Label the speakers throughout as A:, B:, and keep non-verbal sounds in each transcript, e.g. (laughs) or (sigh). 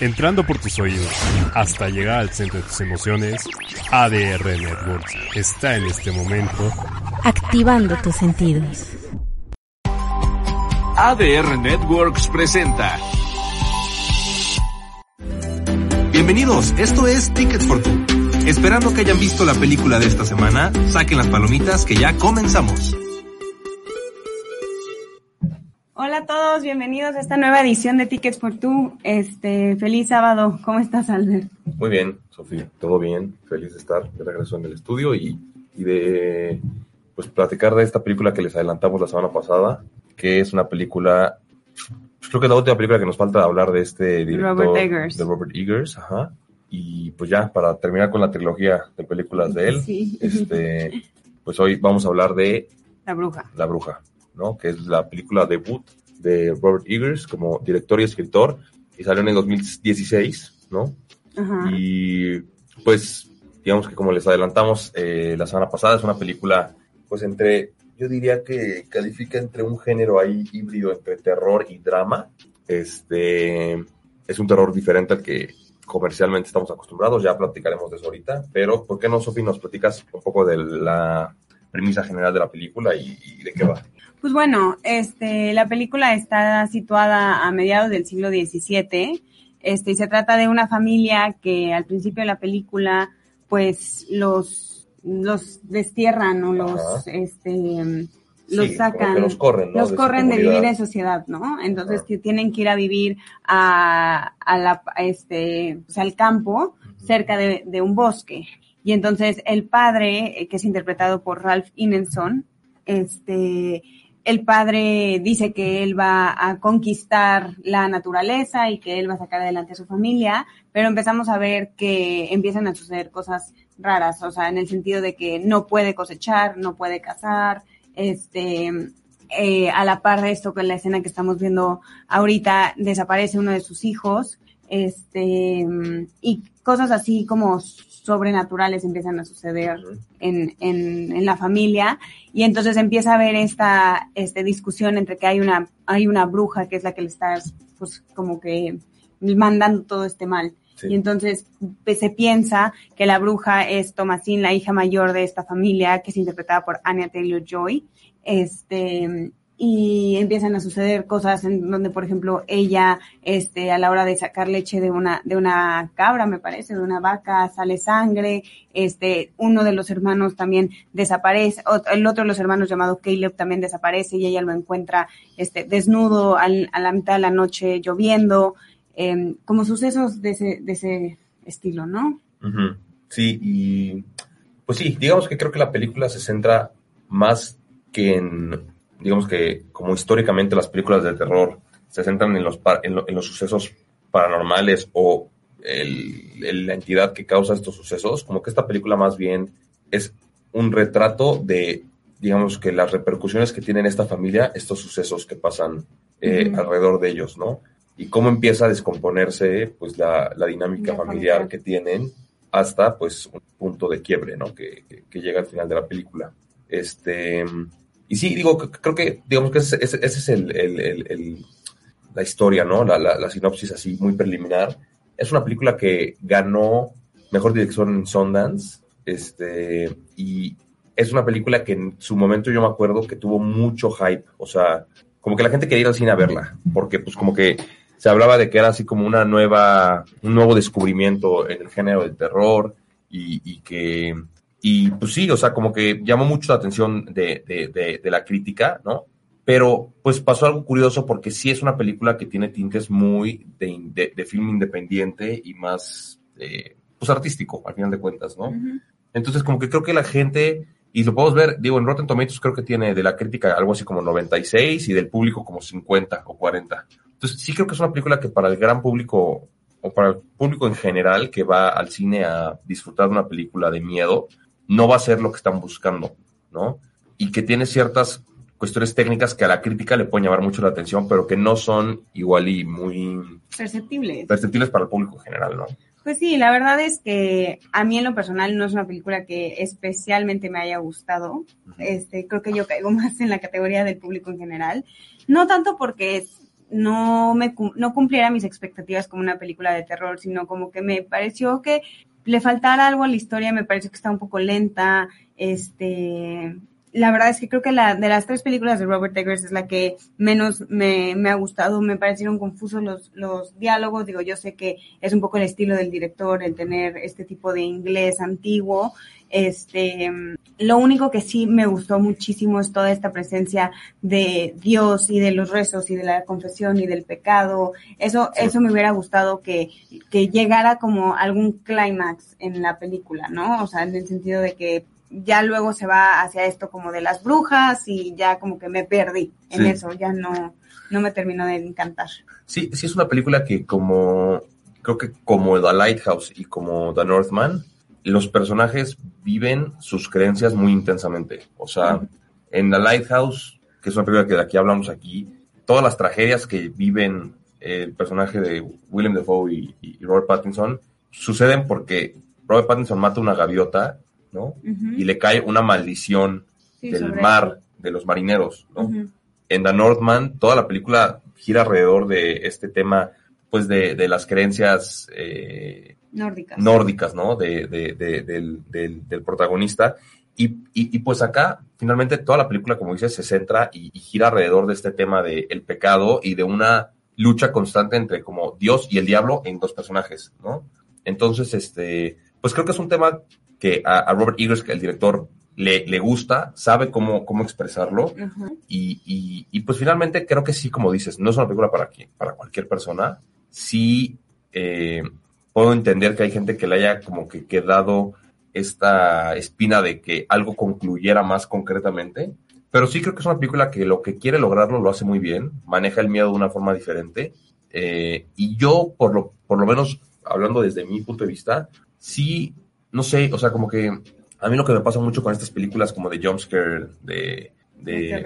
A: entrando por tus oídos hasta llegar al centro de tus emociones, ADR Networks está en este momento
B: activando tus sentidos.
C: ADR Networks presenta. Bienvenidos, esto es Tickets for Two. Esperando que hayan visto la película de esta semana, saquen las palomitas que ya comenzamos.
D: Hola a todos, bienvenidos a esta nueva edición de Tickets for Two. Este, feliz sábado. ¿Cómo estás, Albert?
E: Muy bien, Sofía, todo bien. Feliz de estar de regreso en el estudio y, y de pues platicar de esta película que les adelantamos la semana pasada, que es una película, pues, creo que es la última película que nos falta hablar de este director,
D: Robert Eggers.
E: de Robert Eggers, ajá. Y pues ya, para terminar con la trilogía de películas de él,
D: Sí.
E: este, pues hoy vamos a hablar de
D: La bruja.
E: La Bruja, ¿no? Que es la película debut de Robert Eggers como director y escritor, y salió en el 2016, ¿no?
D: Ajá.
E: Y pues, digamos que como les adelantamos eh, la semana pasada, es una película, pues entre, yo diría que califica entre un género ahí híbrido entre terror y drama. Este, es un terror diferente al que comercialmente estamos acostumbrados, ya platicaremos de eso ahorita, pero ¿por qué no, Sofi, nos platicas un poco de la premisa general de la película y, y de qué va?
D: Pues bueno, este, la película está situada a mediados del siglo XVII. Este, y se trata de una familia que al principio de la película, pues los, los destierran o los,
E: Ajá.
D: este, los
E: Sí,
D: sacan.
E: los corren, ¿no?
D: los
E: de
D: corren de vivir en sociedad, ¿no? Entonces que tienen que ir a vivir a, a la, a este, pues, al campo, cerca de, de un bosque. Y entonces el padre, eh, que es interpretado por Ralph Ineson, este, el padre dice que él va a conquistar la naturaleza y que él va a sacar adelante a su familia, pero empezamos a ver que empiezan a suceder cosas raras, o sea, en el sentido de que no puede cosechar, no puede cazar, este, eh, a la par de esto con la escena que estamos viendo ahorita, desaparece uno de sus hijos, este, y cosas así como sobrenaturales empiezan a suceder en, en, en la familia. Y entonces empieza a haber esta este, discusión entre que hay una hay una bruja que es la que le está pues como que mandando todo este mal.
E: Sí.
D: y entonces pues, se piensa que la bruja es Thomasine la hija mayor de esta familia que es interpretada por Anya Taylor Joy este y empiezan a suceder cosas en donde por ejemplo ella este a la hora de sacar leche de una de una cabra me parece de una vaca sale sangre este uno de los hermanos también desaparece el otro de los hermanos llamado Caleb también desaparece y ella lo encuentra este desnudo al- a la mitad de la noche lloviendo em, como sucesos de ese de ese estilo no.
E: Sí, y pues sí, digamos que creo que la película se centra más que en, digamos que como históricamente las películas de terror se centran en los, en, lo- en los sucesos paranormales o el- el- la entidad que causa estos sucesos, como que esta película más bien es un retrato de, digamos que las repercusiones que tienen esta familia, estos sucesos que pasan eh, alrededor de ellos, ¿no? Y cómo empieza a descomponerse pues la, la dinámica
D: La
E: familiar que tienen hasta pues un punto de quiebre, ¿no? Que, que- que llega al final de la película. Este, y sí, digo, creo que, digamos que ese, ese- es el- el- el- la historia, ¿no? La, la- la sinopsis así muy preliminar. Es una película que ganó Mejor Dirección en Sundance, este, y es una película que en su momento yo me acuerdo que tuvo mucho hype, o sea, como que la gente quería ir al cine a verla, porque pues como que se hablaba de que era así como una nueva, un nuevo descubrimiento en el género del terror y, y que, y pues sí, o sea, como que llamó mucho la atención de, de, de, de la crítica, ¿no? Pero pues pasó algo curioso porque sí es una película que tiene tintes muy de, de, de film independiente y más, eh, pues artístico, al final de cuentas, ¿no? Entonces, como que creo que la gente, y lo podemos ver, digo, en Rotten Tomatoes creo que tiene de la crítica algo así como 96 y del público como 50 o 40. Entonces, sí creo que es una película que para el gran público, o para el público en general que va al cine a disfrutar de una película de miedo, no va a ser lo que están buscando, ¿no? Y que tiene ciertas cuestiones técnicas que a la crítica le pueden llamar mucho la atención, pero que no son igual y muy
D: perceptibles
E: perceptibles para el público en general, ¿no?
D: Pues sí, la verdad es que a mí en lo personal no es una película que especialmente me haya gustado. Este, creo que yo caigo (laughs) más en la categoría del público en general. No tanto porque no me no cumpliera mis expectativas como una película de terror, sino como que me pareció que le faltara algo a la historia, me pareció que está un poco lenta, este, la verdad es que creo que la de las tres películas de Robert Eggers es la que menos me, me, ha gustado. Me parecieron confusos los, los diálogos. Digo, yo sé que es un poco el estilo del director el tener este tipo de inglés antiguo. Este, lo único que sí me gustó muchísimo es toda esta presencia de Dios y de los rezos y de la confesión y del pecado. Eso, sí. eso me hubiera gustado que, que llegara como algún clímax en la película, ¿no? O sea, en el sentido de que ya luego se va hacia esto como de las brujas y ya como que me perdí en sí. eso, ya no, no me terminó de encantar.
E: Sí, sí es una película que como, creo que como The Lighthouse y como The Northman, los personajes viven sus creencias muy intensamente. O sea, uh -huh. en The Lighthouse, que es una película que de aquí hablamos aquí, todas las tragedias que viven el personaje de William Defoe y, y Robert Pattinson suceden porque Robert Pattinson mata una gaviota ¿no? Uh -huh. Y le cae una maldición sí, del mar, eso. de los marineros, ¿no? Uh -huh. En The Northman, toda la película gira alrededor de este tema, pues, de, de las creencias eh,
D: nórdicas.
E: nórdicas, ¿no? De, de, del, del, del, protagonista. Y, y, y, pues acá, finalmente, toda la película, como dices, se centra y, y gira alrededor de este tema del el pecado y de una lucha constante entre como Dios y el diablo en dos personajes, ¿no? Entonces, este, pues creo que es un tema que a, a Robert Eggers, que el director, le, le gusta, sabe cómo, cómo expresarlo. Uh -huh. y, y, y, pues finalmente creo que sí, como dices, no es una película para, para cualquier persona. Sí eh, puedo entender que hay gente que le haya como que quedado esta espina de que algo concluyera más concretamente. Pero sí creo que es una película que lo que quiere lograrlo lo hace muy bien, maneja el miedo de una forma diferente. Eh, y yo, por lo, por lo menos, hablando desde mi punto de vista, sí no sé, o sea, como que a mí lo que me pasa mucho con estas películas como de jumpscare, de, de,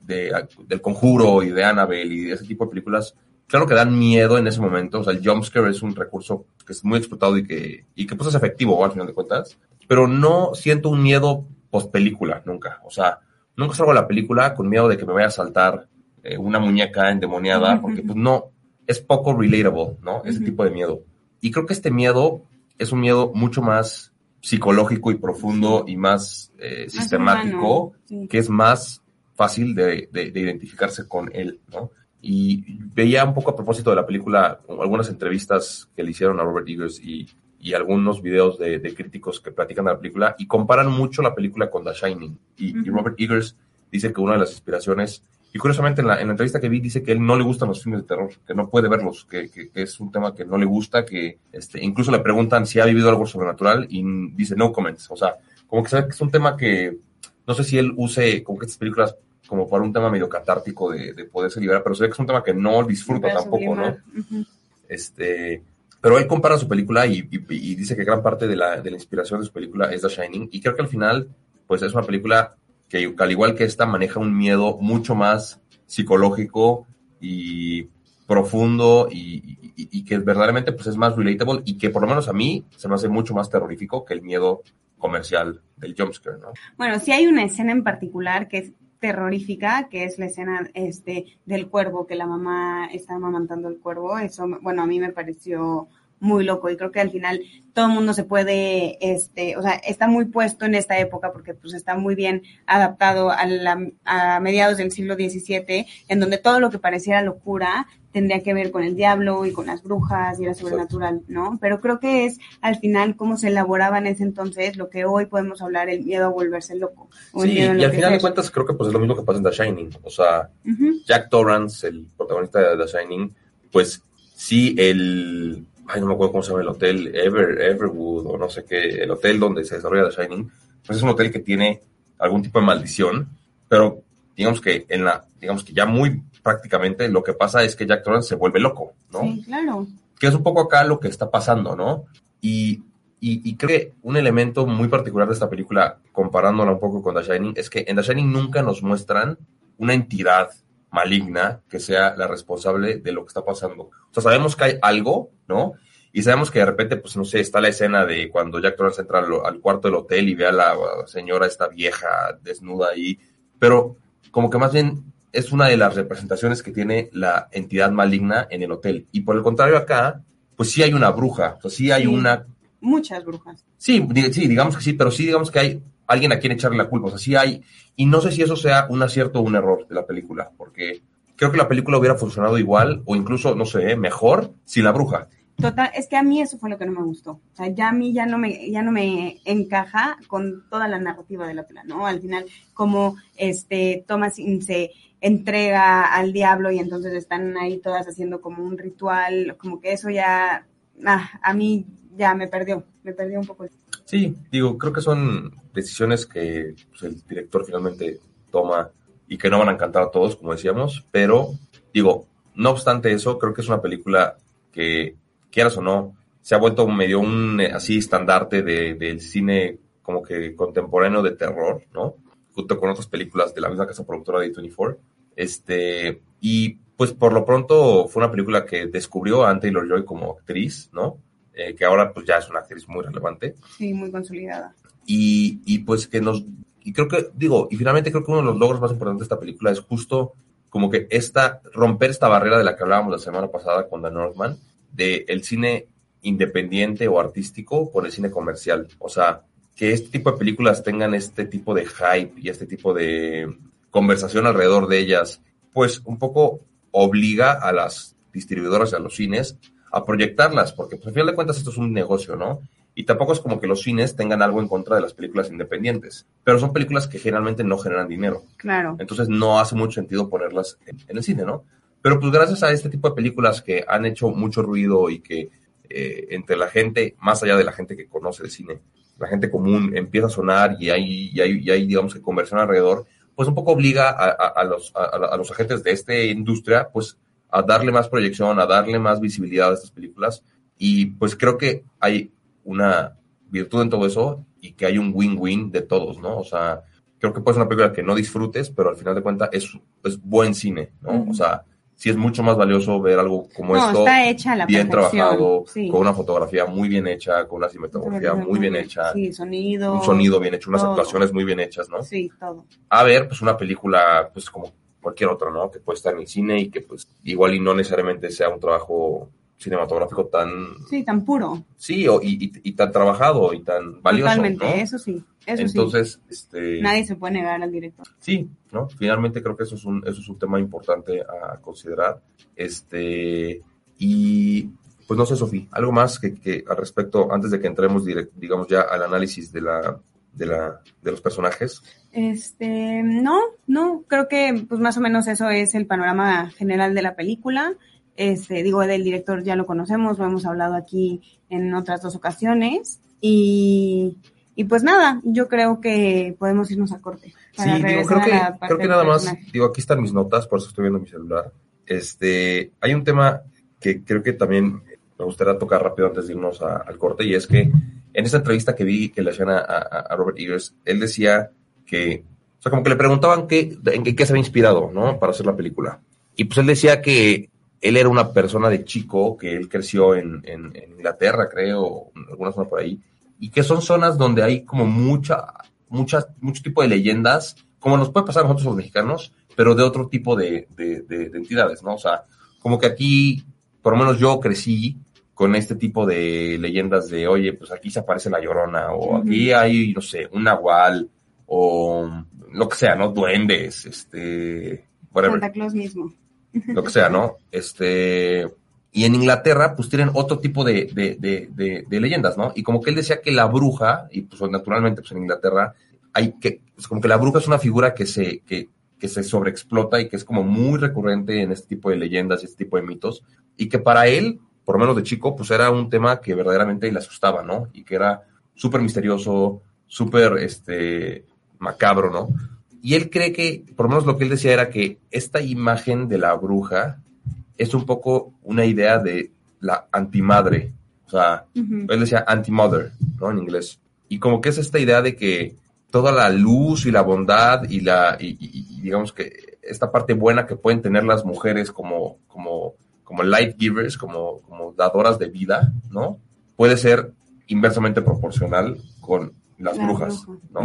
E: de, del conjuro y de Annabelle y de ese tipo de películas, claro que dan miedo en ese momento, o sea, el jumpscare es un recurso que es muy explotado y que, y que pues es efectivo al final de cuentas, pero no siento un miedo post película, nunca, o sea, nunca salgo a la película con miedo de que me vaya a saltar eh, una muñeca endemoniada, porque pues no, es poco relatable, ¿no? Ese tipo de miedo. Y creo que este miedo es un miedo mucho más psicológico y profundo y más, eh, más sistemático, sí. que es más fácil de, de, de, identificarse con él, ¿no? Y veía un poco a propósito de la película, algunas entrevistas que le hicieron a Robert Eggers y, y algunos videos de, de, críticos que platican de la película y comparan mucho la película con The Shining. Y, uh -huh. y Robert Eggers dice que una de las inspiraciones y curiosamente, en la, en la, entrevista que vi, dice que él no le gustan los filmes de terror, que no puede verlos, que, que, que, es un tema que no le gusta, que este, incluso le preguntan si ha vivido algo sobrenatural y dice no comments. O sea, como que sabe que es un tema que no sé si él use como que estas películas como para un tema medio catártico de, de poderse liberar, pero se ve que es un tema que no disfruta tampoco, ¿no? Uh -huh. Este, pero él compara su película y, y, y, dice que gran parte de la, de la inspiración de su película es The Shining, y creo que al final, pues es una película que al igual que esta maneja un miedo mucho más psicológico y profundo y, y, y, que verdaderamente pues es más relatable y que por lo menos a mí se me hace mucho más terrorífico que el miedo comercial del jumpscare, ¿no?
D: Bueno, sí hay una escena en particular que es terrorífica, que es la escena este del cuervo, que la mamá está amamantando el cuervo, eso, bueno, a mí me pareció muy loco y creo que al final todo el mundo se puede, este, o sea, está muy puesto en esta época porque pues está muy bien adaptado a, la, a mediados del siglo XVII, en donde todo lo que pareciera locura tendría que ver con el diablo y con las brujas y era sobrenatural, ¿no? Pero creo que es al final cómo se elaboraba en ese entonces lo que hoy podemos hablar, el miedo a volverse loco.
E: sí, y al final de cuentas creo que pues es lo mismo que pasa en The Shining, o sea, uh -huh. Jack Torrance, el protagonista de The Shining, pues sí, el ay, no me acuerdo cómo se llama el hotel, Ever, Everwood, o no sé qué, el hotel donde se desarrolla The Shining, pues es un hotel que tiene algún tipo de maldición, pero digamos que en la, digamos que ya muy prácticamente lo que pasa es que Jack Torrance se vuelve loco, ¿no?
D: Sí, claro.
E: Que es un poco acá lo que está pasando, ¿no? Y, y, y creo que un elemento muy particular de esta película, comparándola un poco con The Shining, es que en The Shining nunca nos muestran una entidad maligna que sea la responsable de lo que está pasando. O sea, sabemos que hay algo, ¿no? Y sabemos que de repente, pues no sé, está la escena de cuando Jack Torrance entra al, al cuarto del hotel y ve a la señora esta vieja desnuda ahí, pero como que más bien es una de las representaciones que tiene la entidad maligna en el hotel. Y por el contrario acá, pues sí hay una bruja, o sea, sí hay
D: Sí.
E: una...
D: Muchas brujas.
E: Sí, sí, digamos que sí, pero sí digamos que hay alguien a quien echarle la culpa, o sea, sí hay... Y no sé si eso sea un acierto o un error de la película, porque creo que la película hubiera funcionado igual o incluso, no sé, mejor sin la bruja.
D: Total, es que a mí eso fue lo que no me gustó. O sea, ya a mí ya no me, ya no me encaja con toda la narrativa de la película, ¿no? Al final, como este Thomasin se entrega al diablo y entonces están ahí todas haciendo como un ritual, como que eso ya, ah, a mí ya me perdió, me perdió un poco.
E: Sí, digo, creo que son decisiones que pues, el director finalmente toma y que no van a encantar a todos, como decíamos, pero digo, no obstante eso, creo que es una película que, quieras o no, se ha vuelto medio un eh, así estandarte de- del cine como que contemporáneo de terror, ¿no? Junto con otras películas de la misma casa productora de A24. Este, y pues por lo pronto fue una película que descubrió a Anne Taylor-Joy como actriz, ¿no? Eh, que ahora pues ya es una actriz muy relevante
D: Sí, muy consolidada.
E: y, y pues que nos y creo que digo y finalmente creo que uno de los logros más importantes de esta película es justo como que esta romper esta barrera de la que hablábamos la semana pasada con The Northman de el cine independiente o artístico por el cine comercial o sea que este tipo de películas tengan este tipo de hype y este tipo de conversación alrededor de ellas pues un poco obliga a las distribuidoras y a los cines a proyectarlas, porque pues, al final de cuentas esto es un negocio, ¿no? Y tampoco es como que los cines tengan algo en contra de las películas independientes, pero son películas que generalmente no generan dinero,
D: Claro.
E: entonces no hace mucho sentido ponerlas en, en el cine, ¿no? Pero pues gracias a este tipo de películas que han hecho mucho ruido y que eh, entre la gente, más allá de la gente que conoce el cine, la gente común empieza a sonar y hay, y hay, y hay digamos que conversión alrededor, pues un poco obliga a, a- a los, a, a los agentes de esta industria, pues a darle más proyección, a darle más visibilidad a estas películas. Y pues creo que hay una virtud en todo eso y que hay un win-win de todos, ¿no? O sea, creo que puede ser una película que no disfrutes, pero al final de cuentas es, es buen cine, ¿no?
D: Ujú.
E: O sea, sí es mucho más valioso ver algo como
D: no,
E: esto
D: está hecha a la
E: bien
D: perfección.
E: trabajado,
D: Sí.
E: con una fotografía muy bien hecha, con una cinematografía muy bien hecha,
D: Sí, sonido.
E: un sonido bien hecho, unas
D: todo.
E: actuaciones muy bien hechas, ¿no?
D: Sí, todo.
E: a ver, pues una película, pues como cualquier otra, ¿no? Que puede estar en el cine y que pues igual y no necesariamente sea un trabajo cinematográfico tan,
D: Sí, tan puro.
E: sí, o, y, y- y tan trabajado y tan valioso,
D: Totalmente,
E: ¿no?
D: eso sí. Eso
E: Entonces, este,
D: sí. Nadie se puede negar al director.
E: sí, ¿no? Finalmente creo que eso es un, eso es un tema importante a considerar. Este, y pues no sé, Sofía, algo más que, que al respecto, antes de que entremos, direct- digamos, ya al análisis de la, de la, de los personajes.
D: Este, no, no, creo que pues más o menos eso es el panorama general de la película. Este, digo, del director ya lo conocemos, lo hemos hablado aquí en otras dos ocasiones. Y, y pues nada, yo creo que podemos irnos a corte. para
E: Sí, digo, creo que,
D: a la parte
E: creo que nada más,
D: personaje.
E: digo, aquí están mis notas, por eso estoy viendo mi celular. Este, hay un tema que creo que también me gustaría tocar rápido antes de irnos a- al corte, y es que en esta entrevista que vi que le hacían a, a- a Robert Eggers, él decía que, o sea, como que le preguntaban qué, en qué, qué se había inspirado, ¿no? Para hacer la película. Y pues él decía que él era una persona de chico, que él creció en, en- en Inglaterra, creo, en alguna zona por ahí, y que son zonas donde hay como mucha, muchas, mucho tipo de leyendas, como nos puede pasar a nosotros los mexicanos, pero de otro tipo de, de- de- de entidades, ¿no? O sea, como que aquí, por lo menos yo crecí con este tipo de leyendas de, oye, pues aquí se aparece la llorona, o aquí hay, no sé, un nahual, o lo que sea, ¿no? Duendes, este, whatever
D: Santa Claus mismo. (laughs)
E: lo que sea, ¿no? Este, y en Inglaterra, pues tienen otro tipo de, de, de, de- de leyendas, ¿no? Y como que él decía que la bruja, y pues naturalmente, pues en Inglaterra, hay que, pues como que la bruja es una figura que se, que, que se sobreexplota y que es como muy recurrente en este tipo de leyendas y este tipo de mitos, y que para él, por lo menos de chico, pues era un tema que verdaderamente le asustaba, ¿no? Y que era súper misterioso, súper, este, macabro, ¿no? Y él cree que, por lo menos lo que él decía era que esta imagen de la bruja es un poco una idea de la antimadre. O sea, él decía anti-mother, ¿no? En inglés. Y como que es esta idea de que toda la luz y la bondad y la, y, y- y digamos que esta parte buena que pueden tener las mujeres como, como, como light givers, como, como dadoras de vida, ¿no? Puede ser inversamente proporcional con las
D: La
E: brujas,
D: bruja.
E: ¿no?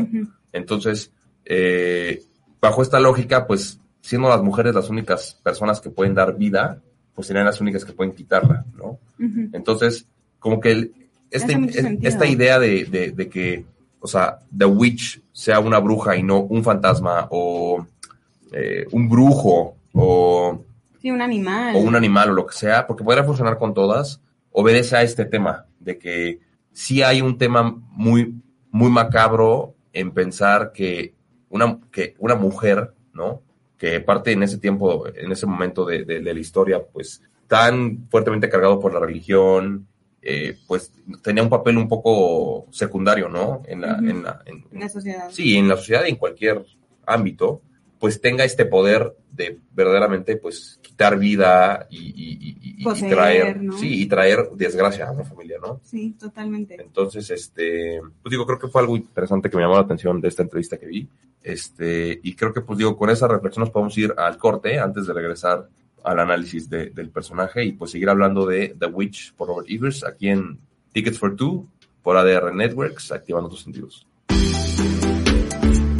E: Entonces, eh, bajo esta lógica, pues siendo las mujeres las únicas personas que pueden dar vida, pues serían las únicas que pueden quitarla, ¿no? Entonces, como que el- este- es- esta idea de, de- de que, o sea, The Witch sea una bruja y no un fantasma o eh, un brujo o,
D: Sí, un animal.
E: o un animal o lo que sea, porque podría funcionar con todas, obedece a este tema de que sí hay un tema muy, muy macabro en pensar que una, que una mujer, ¿no? Que parte en ese tiempo, en ese momento de, de- de la historia, pues tan fuertemente cargado por la religión, eh, pues tenía un papel un poco secundario, ¿no? En la, en la, en-
D: En la sociedad.
E: sí, en la sociedad y en cualquier ámbito, pues tenga este poder de verdaderamente pues quitar vida y, y- y- y- y
D: Poseer,
E: traer,
D: ¿no?
E: sí, y traer desgracia a una familia, ¿no?
D: Sí, totalmente.
E: Entonces, este, pues digo, creo que fue algo interesante que me llamó la atención de esta entrevista que vi. Este, y creo que, pues digo, con esa reflexión nos podemos ir al corte antes de regresar al análisis de- del personaje y pues seguir hablando de The Witch por Robert Eggers aquí en Tickets for Two por ADR Networks, activando tus sentidos.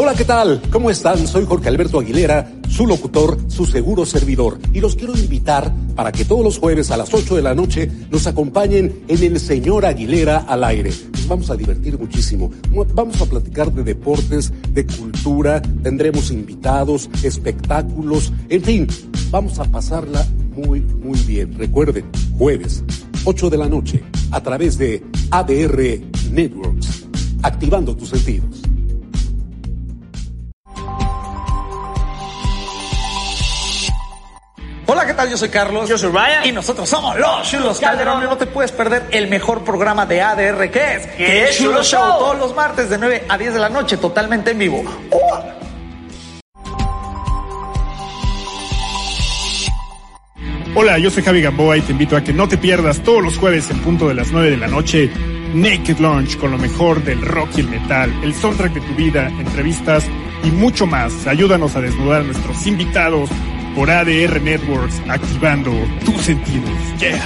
F: Hola, ¿qué tal? ¿Cómo están? Soy Jorge Alberto Aguilera, su locutor, su seguro servidor. Y los quiero invitar para que todos los jueves a las 8 de la noche nos acompañen en el Señor Aguilera al aire. Nos vamos a divertir muchísimo. Vamos a platicar de deportes, de cultura, tendremos invitados, espectáculos, en fin, vamos a pasarla muy, muy bien. Recuerden, jueves, 8 de la noche, a través de ADR Networks, activando tus sentidos.
G: Hola, ¿qué tal? Yo soy Carlos. Yo soy Ryan. Y nosotros somos los Chulos Calderón. No te puedes perder el mejor programa de ADR que es. Que es Chulo Show. Todos los martes de 9 a 10 de la noche, totalmente en vivo. ¡Oh!
H: Hola, yo soy Javi Gamboa y te invito a que no te pierdas todos los jueves en punto de las 9 de la noche Naked Launch con lo mejor del rock y el metal, el soundtrack de tu vida, entrevistas y mucho más. Ayúdanos a desnudar a nuestros invitados por ADR Networks, activando tus sentidos. Yeah.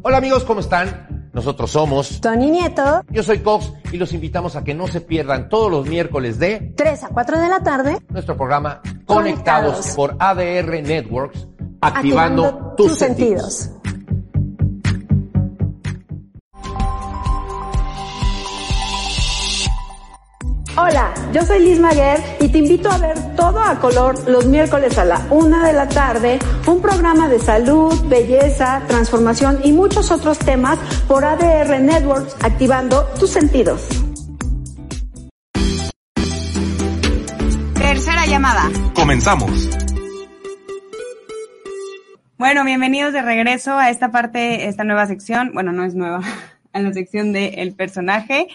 I: Hola amigos, ¿cómo están? Nosotros somos
J: Tony Nieto.
I: Yo soy Cox y los invitamos a que no se pierdan todos los miércoles de
J: 3 a 4 de la tarde.
I: Nuestro programa Conectados, Conectados. por ADR Networks, activando, activando tus, tus, sentidos. sentidos.
J: Hola, yo soy Liz Maguer y te invito a ver todo a color los miércoles a la una de la tarde, un programa de salud, belleza, transformación y muchos otros temas por ADR Networks, activando tus sentidos.
D: Tercera llamada.
C: Comenzamos.
D: Bueno, bienvenidos de regreso a esta parte, esta nueva sección. Bueno, no es nueva, (laughs) a la sección de el personaje.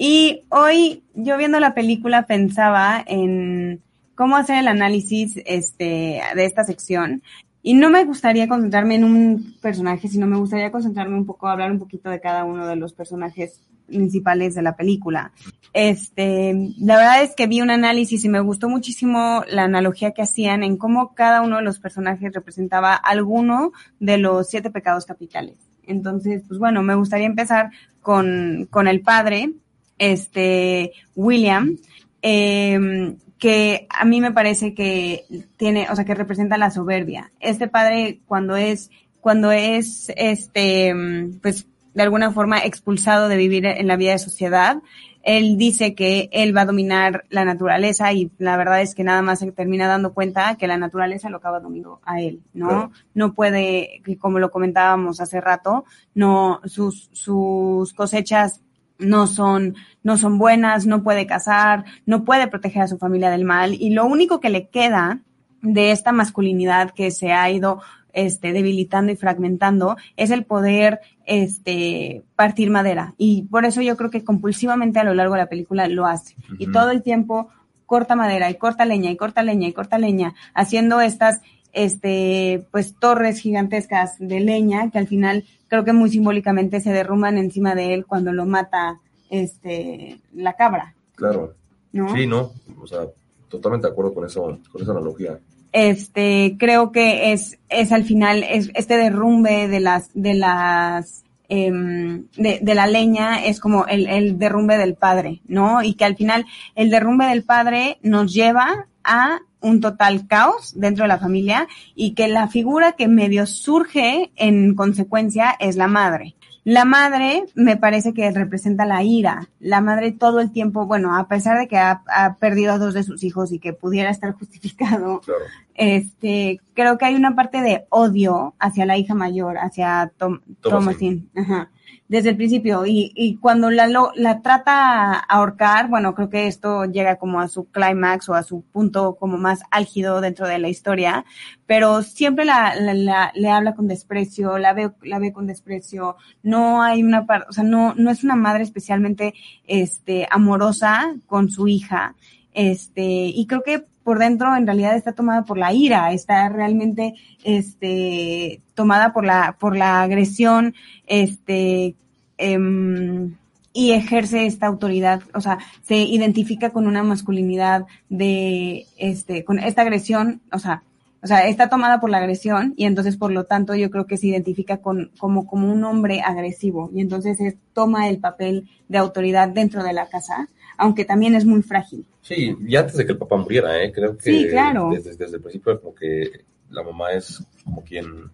D: Y hoy yo viendo la película pensaba en cómo hacer el análisis este, de esta sección. Y no me gustaría concentrarme en un personaje, sino me gustaría concentrarme un poco, hablar un poquito de cada uno de los personajes principales de la película. Este, la verdad es que vi un análisis y me gustó muchísimo la analogía que hacían en cómo cada uno de los personajes representaba alguno de los siete pecados capitales. Entonces, pues bueno, me gustaría empezar con, con el padre, este William, eh, que a mí me parece que tiene, o sea, que representa la soberbia. Este padre cuando es, cuando es, este, pues, de alguna forma expulsado de vivir en la vida de sociedad, él dice que él va a dominar la naturaleza y la verdad es que nada más se termina dando cuenta que la naturaleza lo acaba dominando a él, ¿no? Claro. No puede, como lo comentábamos hace rato, no, sus, sus cosechas no son, no son buenas, no puede cazar, no puede proteger a su familia del mal y lo único que le queda de esta masculinidad que se ha ido este, debilitando y fragmentando, es el poder, este, partir madera. Y por eso yo creo que compulsivamente a lo largo de la película lo hace. Y todo el tiempo corta madera y corta leña y corta leña y corta leña, haciendo estas, este, pues torres gigantescas de leña que al final creo que muy simbólicamente se derrumban encima de él cuando lo mata, este, la cabra.
E: Claro.
D: ¿No?
E: Sí, no, o sea, totalmente de acuerdo con eso, con esa analogía.
D: Este, creo que es, es al final, es este derrumbe de las, de las, em, de, de la leña es como el, el derrumbe del padre, ¿no? Y que al final el derrumbe del padre nos lleva a un total caos dentro de la familia y que la figura que medio surge en consecuencia es la madre. La madre me parece que representa la ira. La madre todo el tiempo, bueno, a pesar de que ha, ha perdido a dos de sus hijos y que pudiera estar (laughs) justificado,
E: Claro.
D: este, creo que hay una parte de odio hacia la hija mayor, hacia Tom,
E: Thomasin.
D: Thomasin, ajá, desde el principio. Y, y cuando la, lo- la trata ahorcar, bueno, creo que esto llega como a su clímax o a su punto como más álgido dentro de la historia, pero siempre la, la- la- le habla con desprecio, la ve, la ve con desprecio. No hay una parte, o sea, no, no es una madre especialmente, este, amorosa con su hija. Este, y creo que por dentro en realidad está tomada por la ira, está realmente, este, tomada por la, por la agresión, este, em, y ejerce esta autoridad, o sea, se identifica con una masculinidad de, este, con esta agresión, o sea, o sea, está tomada por la agresión y entonces por lo tanto yo creo que se identifica con, como, como un hombre agresivo y entonces él toma el papel de autoridad dentro de la casa, aunque también es muy frágil.
E: Sí, y antes de que el papá muriera, ¿eh? creo que
D: Sí, claro.
E: desde, desde el principio como que la mamá es como quien,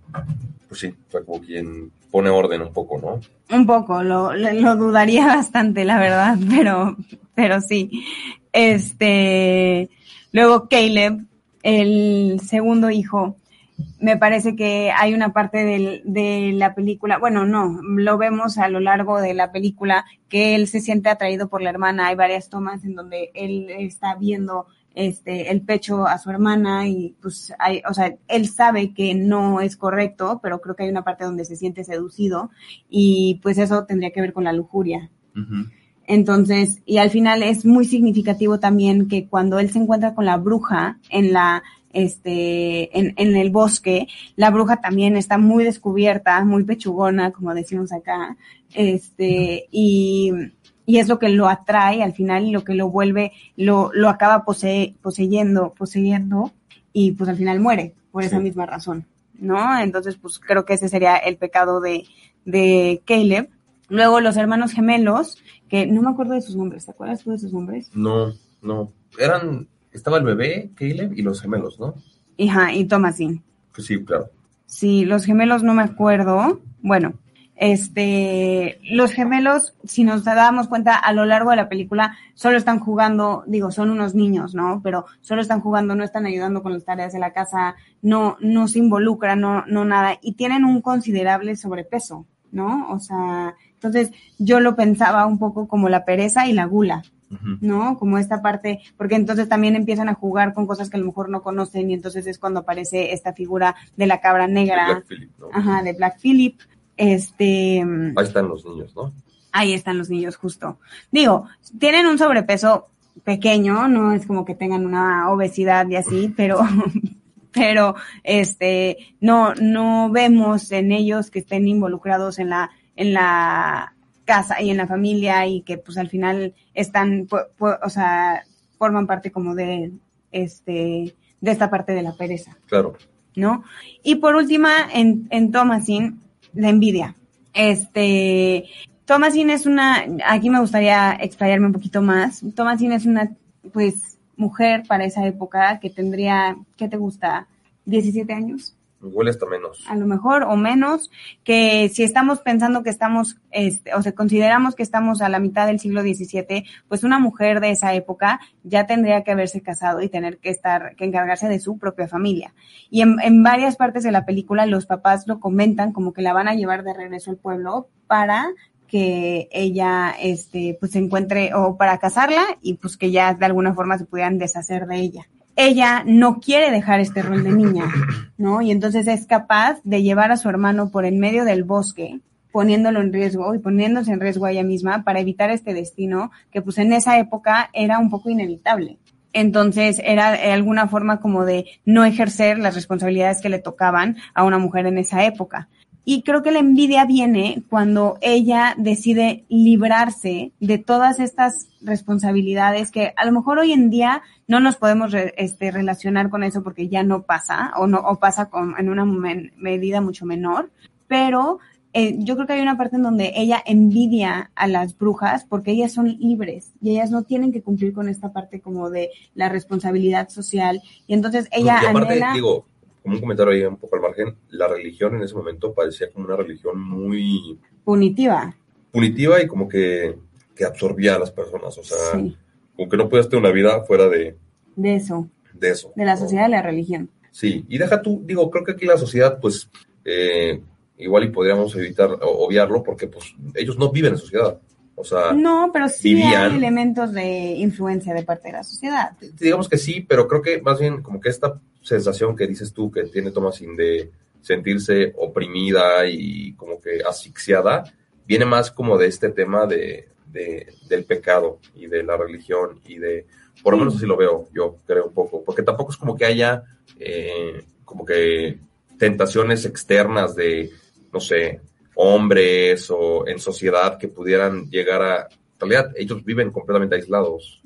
E: pues sí, fue como quien pone orden un poco, ¿no?
D: Un poco, lo, lo, lo dudaría (laughs) bastante, la verdad, pero, pero sí. Este, luego Caleb, el segundo hijo, me parece que hay una parte del, de la película, bueno, no, lo vemos a lo largo de la película, que él se siente atraído por la hermana, hay varias tomas en donde él está viendo este, el pecho a su hermana y pues hay, o sea, él sabe que no es correcto, pero creo que hay una parte donde se siente seducido y pues eso tendría que ver con la lujuria. Entonces, y al final es muy significativo también que cuando él se encuentra con la bruja en la, este, en, en el bosque, la bruja también está muy descubierta, muy pechugona, como decimos acá, este, y, y es lo que lo atrae al final y lo que lo vuelve, lo, lo acaba pose, poseyendo, poseyendo, y pues al final muere por esa misma razón, ¿no? Entonces, pues creo que ese sería el pecado de, de Caleb. Luego los hermanos gemelos, que no me acuerdo de sus nombres, ¿te acuerdas tú de sus nombres?
E: No, no. Eran, estaba el bebé, Caleb, y los gemelos, ¿no?
D: Ajá, y Thomasin.
E: Pues sí, claro.
D: Sí, los gemelos no me acuerdo. Bueno, este, los gemelos, si nos damos cuenta a lo largo de la película, solo están jugando, digo, son unos niños, ¿no? Pero solo están jugando, no están ayudando con las tareas de la casa, no, no se involucran, no, no nada, y tienen un considerable sobrepeso, ¿no? O sea, entonces yo lo pensaba un poco como la pereza y la gula. ¿No? Como esta parte, porque entonces también empiezan a jugar con cosas que a lo mejor no conocen y entonces es cuando aparece esta figura de la cabra negra.
E: Black Phillip, ¿no?
D: Ajá, de Black Phillip. Este,
E: Ahí están los niños, ¿no?
D: ahí están los niños justo. Digo, tienen un sobrepeso pequeño, no es como que tengan una obesidad y así, pero, (laughs) pero, este, no, no vemos en ellos que estén involucrados en la, en la casa y en la familia y que pues al final están, o sea, forman parte como de, este, de esta parte de la pereza.
E: Claro.
D: ¿no? Y por última, en, en Thomasin, la envidia. Este, Thomasin es una, aquí me gustaría explayarme un poquito más. Thomasin es una, pues, mujer para esa época que tendría, ¿qué te gusta? 17 años
E: Huele hasta menos.
D: a lo mejor o menos, que si estamos pensando que estamos, este, o sea, consideramos que estamos a la mitad del siglo XVII, pues una mujer de esa época ya tendría que haberse casado y tener que estar, que encargarse de su propia familia. Y en, en varias partes de la película los papás lo comentan como que la van a llevar de regreso al pueblo para que ella, este, pues se encuentre, o para casarla y pues que ya de alguna forma se pudieran deshacer de ella. Ella no quiere dejar este rol de niña, (clears throat) ¿no? Y entonces es capaz de llevar a su hermano por en medio del bosque, poniéndolo en riesgo y poniéndose en riesgo a ella misma para evitar este destino que pues en esa época era un poco inevitable. Entonces era de alguna forma como de no ejercer las responsabilidades que le tocaban a una mujer en esa época. Y creo que la envidia viene cuando ella decide librarse de todas estas responsabilidades que a lo mejor hoy en día no nos podemos re- este, relacionar con eso porque ya no pasa o no o pasa con, en una medida mucho menor, pero eh, yo creo que hay una parte en donde ella envidia a las brujas porque ellas son libres y ellas no tienen que cumplir con esta parte como de la responsabilidad social. Y entonces ella
E: y aparte,
D: anhela
E: digo, como un comentario ahí un poco al margen, la religión en ese momento parecía como una religión muy
D: punitiva.
E: punitiva y como que, que absorbía a las personas. O sea,
D: Sí.
E: como que no podías tener una vida fuera de,
D: De eso,
E: de eso.
D: de la sociedad y la religión.
E: Sí, y deja tú, digo, creo que aquí la sociedad, pues, eh, igual y podríamos evitar o obviarlo porque, pues, ellos no viven en sociedad. O sea,
D: No, pero sí
E: vivían-
D: hay elementos de influencia de parte de la sociedad.
E: digamos que sí, pero creo que más bien como que esta sensación que dices tú que tiene Thomasin de sentirse oprimida y como que asfixiada, viene más como de este tema de, de- del pecado y de la religión y de, por lo menos así lo veo, yo creo un poco, porque tampoco es como que haya eh, como que tentaciones externas de, no sé, hombres o en sociedad que pudieran llegar a, en realidad ellos viven completamente aislados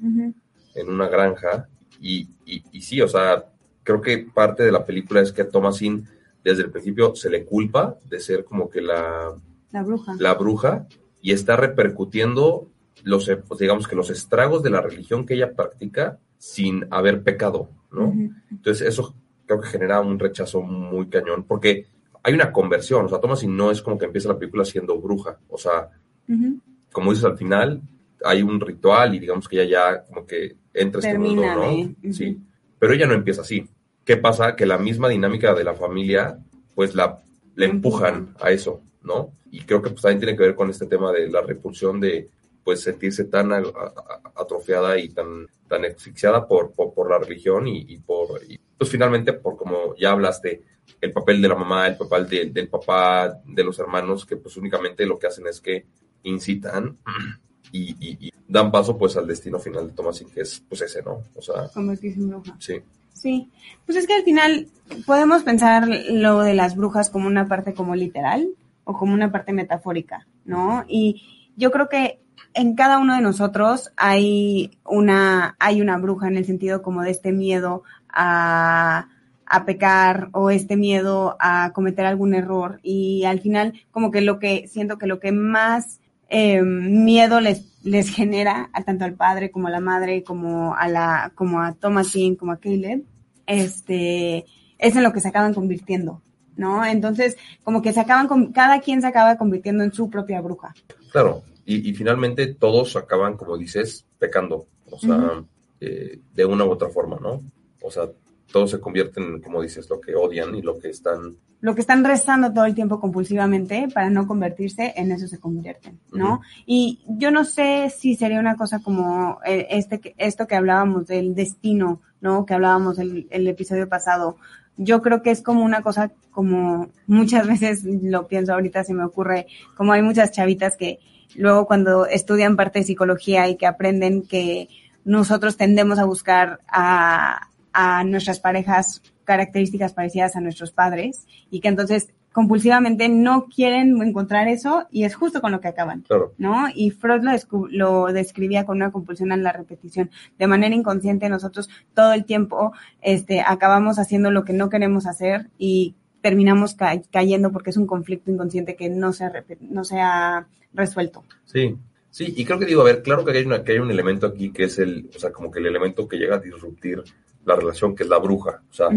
E: en una granja y, y, y sí, o sea, creo que parte de la película es que a Thomasin desde el principio se le culpa de ser como que la,
D: La bruja.
E: la bruja y está repercutiendo los, digamos que los estragos de la religión que ella practica sin haber pecado, ¿no? Entonces eso creo que genera un rechazo muy cañón porque hay una conversión, o sea, Thomasin no es como que empieza la película siendo bruja, o sea, como dices al final, hay un ritual y digamos que ella ya como que entra este mundo, ¿no?
D: de- ujú.
E: Sí. Pero ella no empieza así. ¿Qué pasa? Que la misma dinámica de la familia, pues la le empujan a eso, ¿no? Y creo que pues también tiene que ver con este tema de la repulsión de pues sentirse tan atrofiada y tan, tan asfixiada por, por, por la religión y, y por, y, pues finalmente por como ya hablaste, el papel de la mamá, el papel de- del papá, de los hermanos, que pues únicamente lo que hacen es que incitan (clears throat) y, y- y dan paso pues al destino final de Thomasin, que es pues ese, ¿no? O sea,
D: Convertirse en bruja.
E: sí.
D: Sí, pues es que al final podemos pensar lo de las brujas como una parte como literal o como una parte metafórica, ¿no? Y yo creo que en cada uno de nosotros hay una, hay una bruja en el sentido como de este miedo a, a pecar o este miedo a cometer algún error. Y al final como que lo que siento que lo que más eh, miedo les, les genera a tanto al padre como a la madre como a la como a Thomasin como a Caleb este es en lo que se acaban convirtiendo no entonces como que se acaban con, cada quien se acaba convirtiendo en su propia bruja.
E: Claro, y, y finalmente todos acaban, como dices, pecando, o sea, eh, de una u otra forma, ¿no? O sea, todos se convierten, como dices, lo que odian y lo que están,
D: lo que están rezando todo el tiempo compulsivamente para no convertirse, en eso se convierten, ¿no? Y yo no sé si sería una cosa como eh, este, esto que hablábamos del destino, ¿no? Que hablábamos el, el episodio pasado. Yo creo que es como una cosa como muchas (laughs) veces lo pienso ahorita se me ocurre, como hay muchas chavitas que luego cuando estudian parte de psicología y que aprenden que nosotros tendemos a buscar a, a nuestras parejas características parecidas a nuestros padres y que entonces compulsivamente no quieren encontrar eso y es justo con lo que acaban.
E: claro,
D: ¿no? Y Freud lo, lo describía con una compulsión a la repetición. De manera inconsciente nosotros todo el tiempo este, acabamos haciendo lo que no queremos hacer y terminamos ca- cayendo porque es un conflicto inconsciente que no se no se ha resuelto.
E: sí. Sí, y creo que digo, a ver, claro que hay, una, que hay un elemento aquí que es el, o sea, como que el elemento que llega a disruptir la relación, que es la bruja. O sea,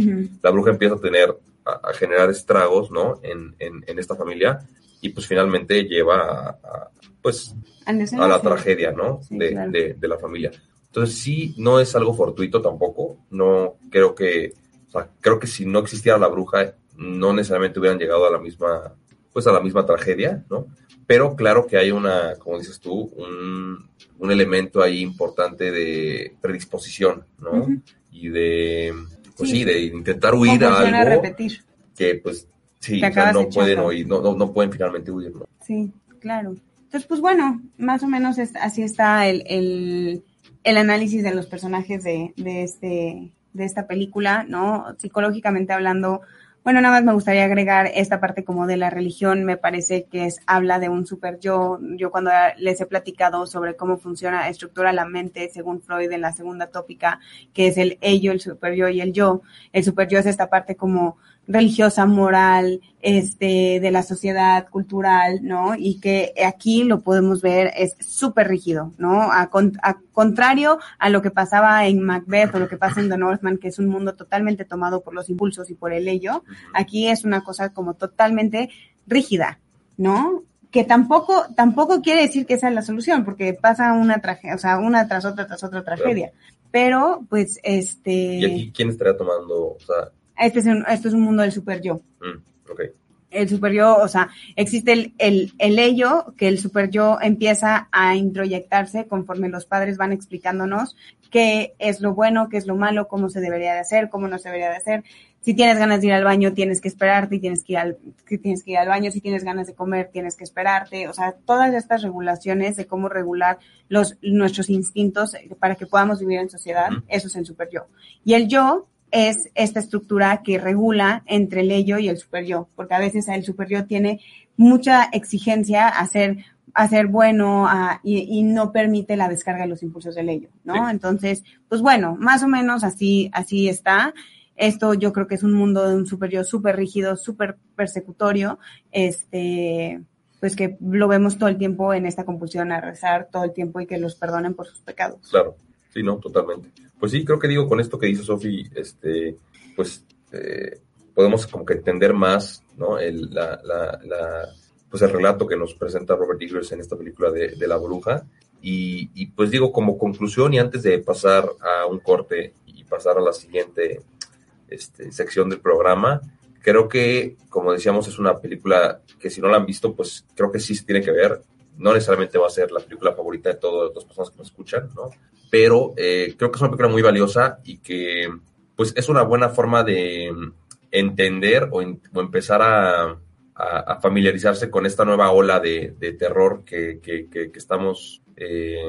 E: la bruja empieza a tener, a, a generar estragos, ¿no? En, en, en esta familia y pues finalmente lleva a, a, pues, a la tragedia, ¿no?
D: Sí,
E: de,
D: claro.
E: de, de la familia. Entonces sí, no es algo fortuito tampoco. No creo que, o sea, creo que si no existiera la bruja, no necesariamente hubieran llegado a la misma pues a la misma tragedia, ¿no? Pero claro que hay una, como dices tú, un, un elemento ahí importante de predisposición, ¿no? Y de, pues sí,
D: Sí.
E: de intentar huir
D: ¿Cómo
E: a algo
D: repetir?
E: que pues sí, o sea, no
D: de
E: pueden oír, no, no, no pueden finalmente huir, ¿no?
D: Sí, claro. Entonces, pues bueno, más o menos es- así está el, el, el análisis de los personajes de, de, este, de esta película, ¿no? Psicológicamente hablando, bueno, nada más me gustaría agregar esta parte como de la religión, me parece que es, habla de un super yo. Yo cuando les he platicado sobre cómo funciona, estructura la mente, según Freud en la segunda tópica, que es el ello, el super yo y el yo. El super yo es esta parte como religiosa, moral, este, de la sociedad cultural, ¿no? Y que aquí lo podemos ver es súper rígido, ¿no? A, con- a contrario a lo que pasaba en Macbeth o lo que pasa en The Northman, que es un mundo totalmente tomado por los impulsos y por el ello, aquí es una cosa como totalmente rígida, ¿no? Que tampoco, tampoco quiere decir que esa es la solución, porque pasa una tragedia, o sea, una tras otra tras otra tragedia. Pero, pues, este,
E: ¿Y aquí quién estaría tomando? O sea,
D: este es un, esto es un mundo del super yo
E: mm, ok.
D: el super yo, o sea, existe el, el, el ello, que el super yo empieza a introyectarse conforme los padres van explicándonos qué es lo bueno, qué es lo malo, cómo se debería de hacer, cómo no se debería de hacer. Si tienes ganas de ir al baño, tienes que esperarte y tienes que ir al, que tienes que ir al baño. Si tienes ganas de comer, tienes que esperarte. O sea, todas estas regulaciones de cómo regular los, nuestros instintos para que podamos vivir en sociedad, eso es el super yo. Y el yo es esta estructura que regula entre el ello y el super yo, porque a veces el super yo tiene mucha exigencia a ser, a ser bueno a- y, y no permite la descarga de los impulsos del ello, ¿no? Entonces, pues bueno, más o menos así, así está. Esto yo creo que es un mundo de un super yo súper rígido, súper persecutorio, este, pues que lo vemos todo el tiempo en esta compulsión a rezar todo el tiempo y que los perdonen por sus pecados.
E: Claro, sí, no, totalmente. Pues sí, creo que digo, con esto que dice Sofi, este, pues eh, podemos como que entender más, ¿no? El, la, la, la- pues el relato que nos presenta Robert Eggers en esta película de, de La Bruja. Y, y pues digo, como conclusión y antes de pasar a un corte y pasar a la siguiente este, sección del programa, creo que, como decíamos, es una película que si no la han visto, pues creo que sí se tiene que ver. No necesariamente va a ser la película favorita de todas las personas que nos escuchan, ¿no? Pero eh, creo que es una película muy valiosa y que, pues, es una buena forma de entender o, en- o empezar a, a- a familiarizarse con esta nueva ola de, de terror que, que- que- que estamos, eh,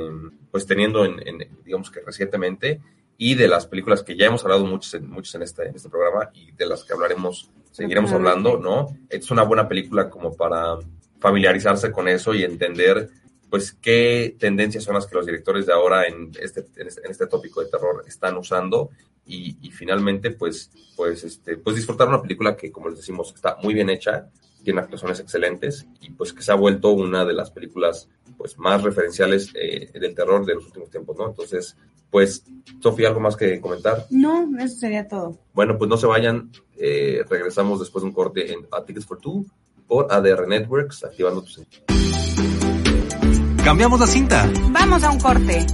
E: pues, teniendo, en, en, digamos que recientemente y de las películas que ya hemos hablado muchos en, muchos en, este, en este programa y de las que hablaremos, seguiremos hablando, ¿no? Es una buena película como para familiarizarse con eso y entender, pues, qué tendencias son las que los directores de ahora en este, en este, en este tópico de terror están usando y, y finalmente, pues, pues, este, pues disfrutar una película que, como les decimos, está muy bien hecha, tiene actuaciones excelentes y pues que se ha vuelto una de las películas pues más referenciales eh, del terror de los últimos tiempos, ¿no? Entonces, pues, Sofía, ¿algo más que comentar?
D: No, eso sería todo.
E: Bueno, pues no se vayan. eh, regresamos después de un corte en A Tickets for Two por ADR Networks, activando tus
C: Cambiamos la cinta.
D: Vamos a un corte.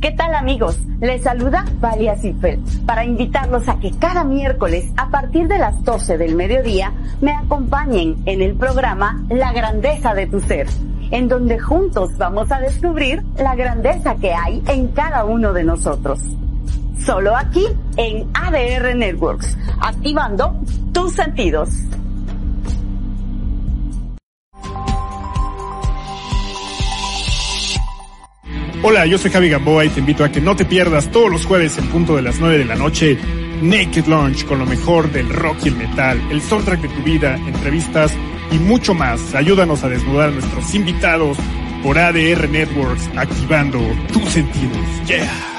K: ¿Qué tal amigos? Les saluda Valia Zipel para invitarlos a que cada miércoles a partir de las 12 del mediodía me acompañen en el programa La grandeza de tu ser, en donde juntos vamos a descubrir la grandeza que hay en cada uno de nosotros. Solo aquí en ADR Networks, activando tus sentidos.
H: Hola, yo soy Javi Gamboa y te invito a que no te pierdas todos los jueves en punto de las 9 de la noche Naked Launch con lo mejor del rock y el metal, el soundtrack de tu vida, entrevistas y mucho más. Ayúdanos a desnudar a nuestros invitados por ADR Networks, activando tus sentidos. Yeah.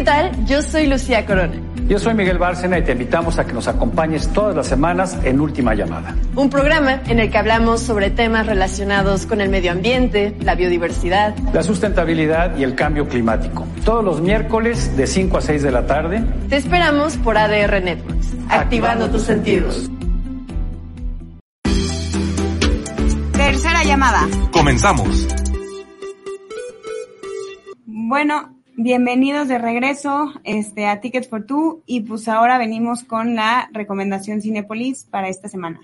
L: ¿Qué tal? Yo soy Lucía Corona.
M: Yo soy Miguel Bárcena y te invitamos a que nos acompañes todas las semanas en Última Llamada.
L: Un programa en el que hablamos sobre temas relacionados con el medio ambiente, la biodiversidad.
M: La sustentabilidad y el cambio climático. Todos los miércoles de 5 a 6 de la tarde.
L: Te esperamos por ADR Networks, activando tus sentidos.
D: Tercera llamada.
C: Comenzamos.
D: Bueno, bienvenidos de regreso este, a Tickets for Two y pues ahora venimos con la recomendación Cinepolis para esta semana.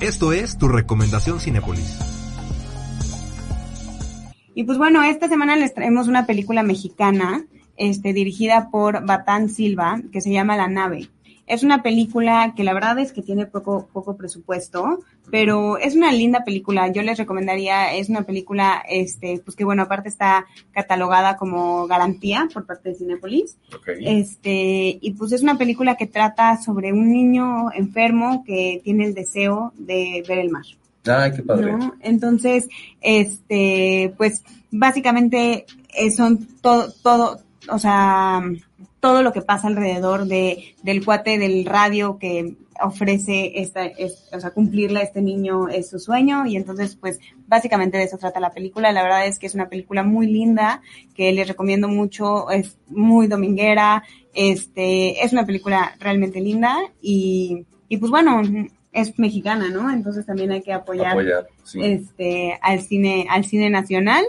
C: Esto es tu recomendación Cinepolis.
D: Y pues bueno, esta semana les traemos una película mexicana este, dirigida por Batán Silva que se llama La Nave. Es una película que la verdad es que tiene poco, poco presupuesto, pero es una linda película. Yo les recomendaría, es una película, este, pues que bueno, aparte está catalogada como garantía por parte de Cinepolis. Este, y pues es una película que trata sobre un niño enfermo que tiene el deseo de ver el mar.
E: Ay, qué padre.
D: ¿no? Entonces, este, pues básicamente eh, son todo, todo, o sea, todo lo que pasa alrededor de, del cuate del radio que ofrece esta, es- o sea, cumplirle a este niño es su sueño y entonces pues básicamente de eso trata la película. La verdad es que es una película muy linda que les recomiendo mucho, es muy dominguera, este, es una película realmente linda y, y pues bueno, es mexicana, ¿no? Entonces también hay que apoyar,
E: Apoyar, sí.
D: este, al cine, al cine nacional.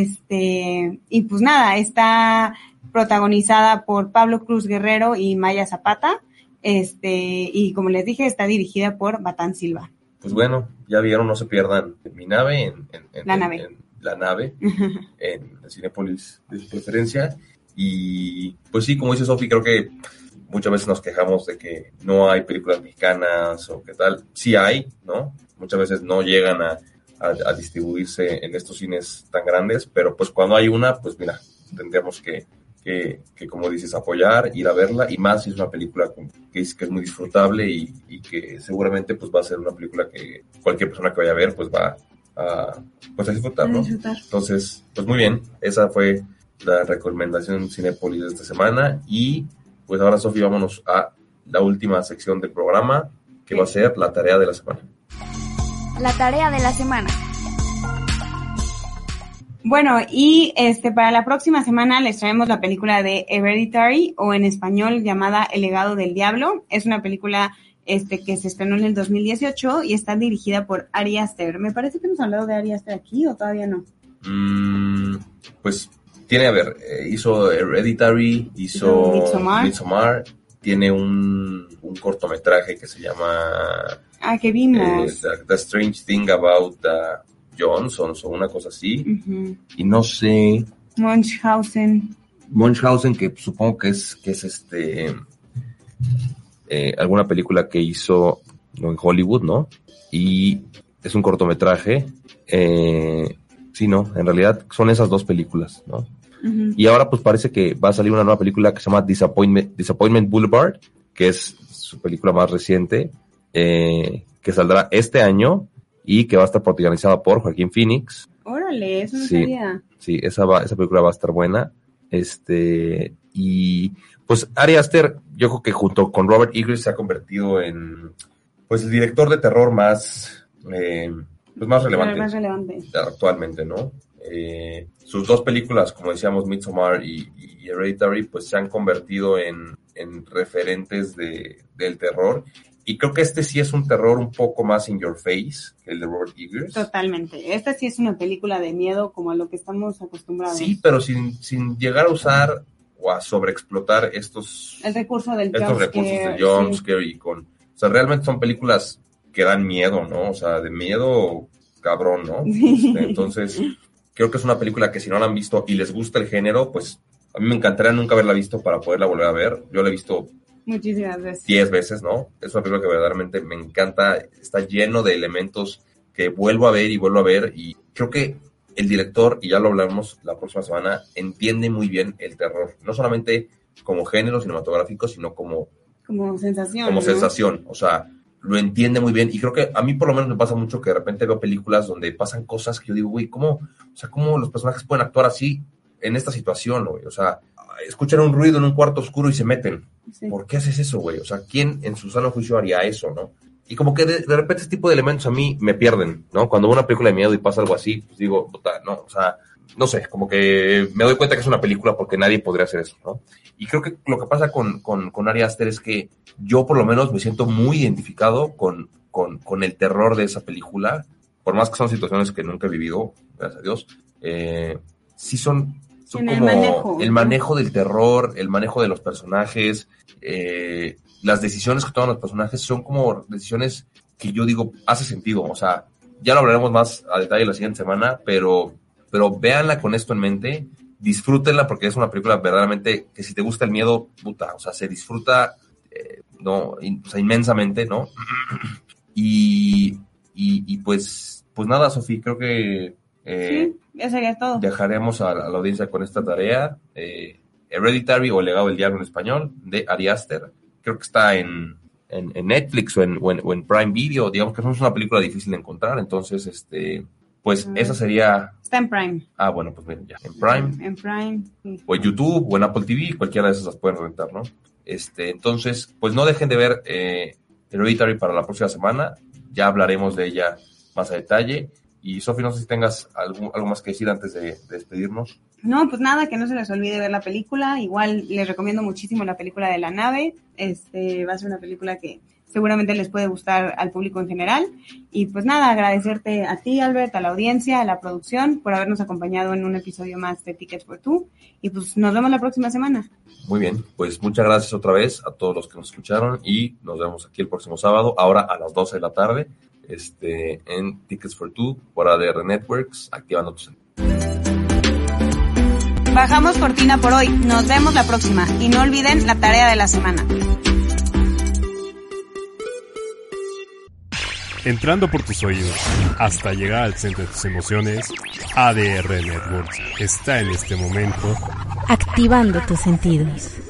D: Este, y pues nada, está protagonizada por Pablo Cruz Guerrero y Maya Zapata. Este, y como les dije, está dirigida por Batán Silva.
E: Pues bueno, ya vieron, no se pierdan mi nave en, en- en-
D: La nave.
E: en la nave, (laughs) en el Cinepolis de su preferencia. Y pues sí, como dice Sofi, creo que muchas veces nos quejamos de que no hay películas mexicanas o qué tal. Sí hay, ¿no? Muchas veces no llegan a, a- a distribuirse en estos cines tan grandes, pero pues cuando hay una, pues mira, tendríamos que, que, que, como dices, apoyar, ir a verla, y más si es una película que es, que es muy disfrutable y, y que seguramente pues va a ser una película que cualquier persona que vaya a ver pues va a, pues, a disfrutar, ¿no?
D: Disfrutar.
E: Entonces, pues muy bien, esa fue la recomendación Cinepolis de esta semana y pues ahora Sofía vámonos a la última sección del programa que va a ser la tarea de la semana.
N: La tarea de la semana.
D: Bueno, y este para la próxima semana les traemos la película de Hereditary o en español llamada El legado del diablo. Es una película este que se estrenó en el 2018 y está dirigida por Ari Aster. Me parece que hemos hablado de Ari Aster aquí o todavía no.
E: Mm, pues tiene, a ver, eh, hizo Hereditary, hizo
D: Midsommar.
E: Midsommar, tiene un, un cortometraje que se llama
D: Ah, que
E: eh,
D: vimos.
E: the, The Strange Thing About the Johnsons o una cosa así. Y no sé,
D: Munchausen.
E: Munchausen, que supongo que es, que es este, eh, alguna película que hizo en Hollywood, ¿no? Y es un cortometraje. Eh, sí, no, en realidad son esas dos películas, ¿no? Y ahora pues parece que va a salir una nueva película que se llama Disappointment, Disappointment Boulevard, que es su película más reciente, eh, que saldrá este año y que va a estar protagonizada por Joaquín Phoenix.
D: Órale, eso no
E: Sí.
D: sabía.
E: Sí, esa, va, esa película va a estar buena. Este, y pues Ari Aster, yo creo que junto con Robert Eggers se ha convertido en pues el director de terror más, eh, pues, más relevante
D: Más relevante.
E: actualmente, ¿no? Eh, sus dos películas, como decíamos, Midsommar y, y Hereditary, pues se han convertido en, en referentes de, del terror. Y creo que este sí es un terror un poco más in your face que el de Robert Eggers.
D: Totalmente. Esta sí es una película de miedo como a lo que estamos acostumbrados.
E: Sí, pero sin, sin llegar a usar o a sobreexplotar estos,
D: El recurso del
E: estos recursos de
D: sí.
E: jumpscare y con... O sea, realmente son películas que dan miedo, ¿no? O sea, de miedo cabrón, ¿no?
D: Sí.
E: Este, entonces, creo que es una película que si no la han visto y les gusta el género, pues a mí me encantaría nunca haberla visto para poderla volver a ver. Yo la he visto
D: Muchísimas veces.
E: 10 veces, ¿no? Es una película que verdaderamente me encanta, está lleno de elementos que vuelvo a ver y vuelvo a ver y creo que el director, y ya lo hablamos la próxima semana, entiende muy bien el terror, no solamente como género cinematográfico, sino como,
D: Como sensación.
E: como
D: ¿no?
E: sensación, o sea, lo entiende muy bien y creo que a mí por lo menos me pasa mucho que de repente veo películas donde pasan cosas que yo digo, güey, ¿cómo, o sea, cómo los personajes pueden actuar así en esta situación, güey? O sea, escuchan un ruido en un cuarto oscuro y se meten.
D: Sí.
E: ¿Por qué haces eso, güey? O sea, ¿quién en su sano juicio haría eso, no? Y como que de, de repente este tipo de elementos a mí me pierden, ¿no? Cuando veo una película de miedo y pasa algo así, pues digo, puta, no, o sea, no sé, como que me doy cuenta que es una película porque nadie podría hacer eso, ¿no? Y creo que lo que pasa con, con, con Ari Aster es que yo por lo menos me siento muy identificado con, con, con el terror de esa película, por más que son situaciones que nunca he vivido, gracias a Dios, eh, sí son son
D: En el
E: como
D: manejo,
E: el manejo del terror, el manejo de los personajes, eh, las decisiones que toman los personajes son como decisiones que yo digo hace sentido. O sea, ya lo hablaremos más a detalle la siguiente semana, pero, pero véanla con esto en mente, disfrútenla porque es una película verdaderamente que si te gusta el miedo, puta, o sea, se disfruta eh, no, in- o sea, inmensamente, ¿no? (clears throat) Y, y, y pues, pues nada, Sofía, creo que eh,
D: Sí, sería todo.
E: dejaremos a, la a la audiencia con esta tarea. Eh, Hereditary o El legado del diablo en español, de Ari Aster. Creo que está en, en, en Netflix o en, o en- o en Prime Video. Digamos que es una película difícil de encontrar. Entonces, este, pues esa sería.
D: Está en Prime.
E: Ah, bueno, pues miren, ya. En Prime,
D: En Prime. sí.
E: o en YouTube, o en Apple TV, cualquiera de esas las pueden rentar, ¿no? Este, entonces, pues no dejen de ver eh, Hereditary para la próxima semana. Ya hablaremos de ella más a detalle. Y Sofi, no sé si tengas algo, algo más que decir antes de, de despedirnos.
D: No, pues nada, que no se les olvide ver la película. Igual les recomiendo muchísimo la película de la nave. Este va a ser una película que seguramente les puede gustar al público en general. Y pues nada, agradecerte a ti, Albert, a la audiencia, a la producción, por habernos acompañado en un episodio más de Tickets for Two. Y pues nos vemos la próxima semana.
E: Muy bien, pues muchas gracias otra vez a todos los que nos escucharon y nos vemos aquí el próximo sábado, ahora a las 12 de la tarde, este, en Tickets for Two por ADR Networks, activando tus
D: Bajamos cortina por hoy. Nos vemos la próxima. Y no olviden la tarea de la semana.
A: Entrando por tus oídos hasta llegar al centro de tus emociones, ADR Networks está en este momento
B: Activando tus sentidos.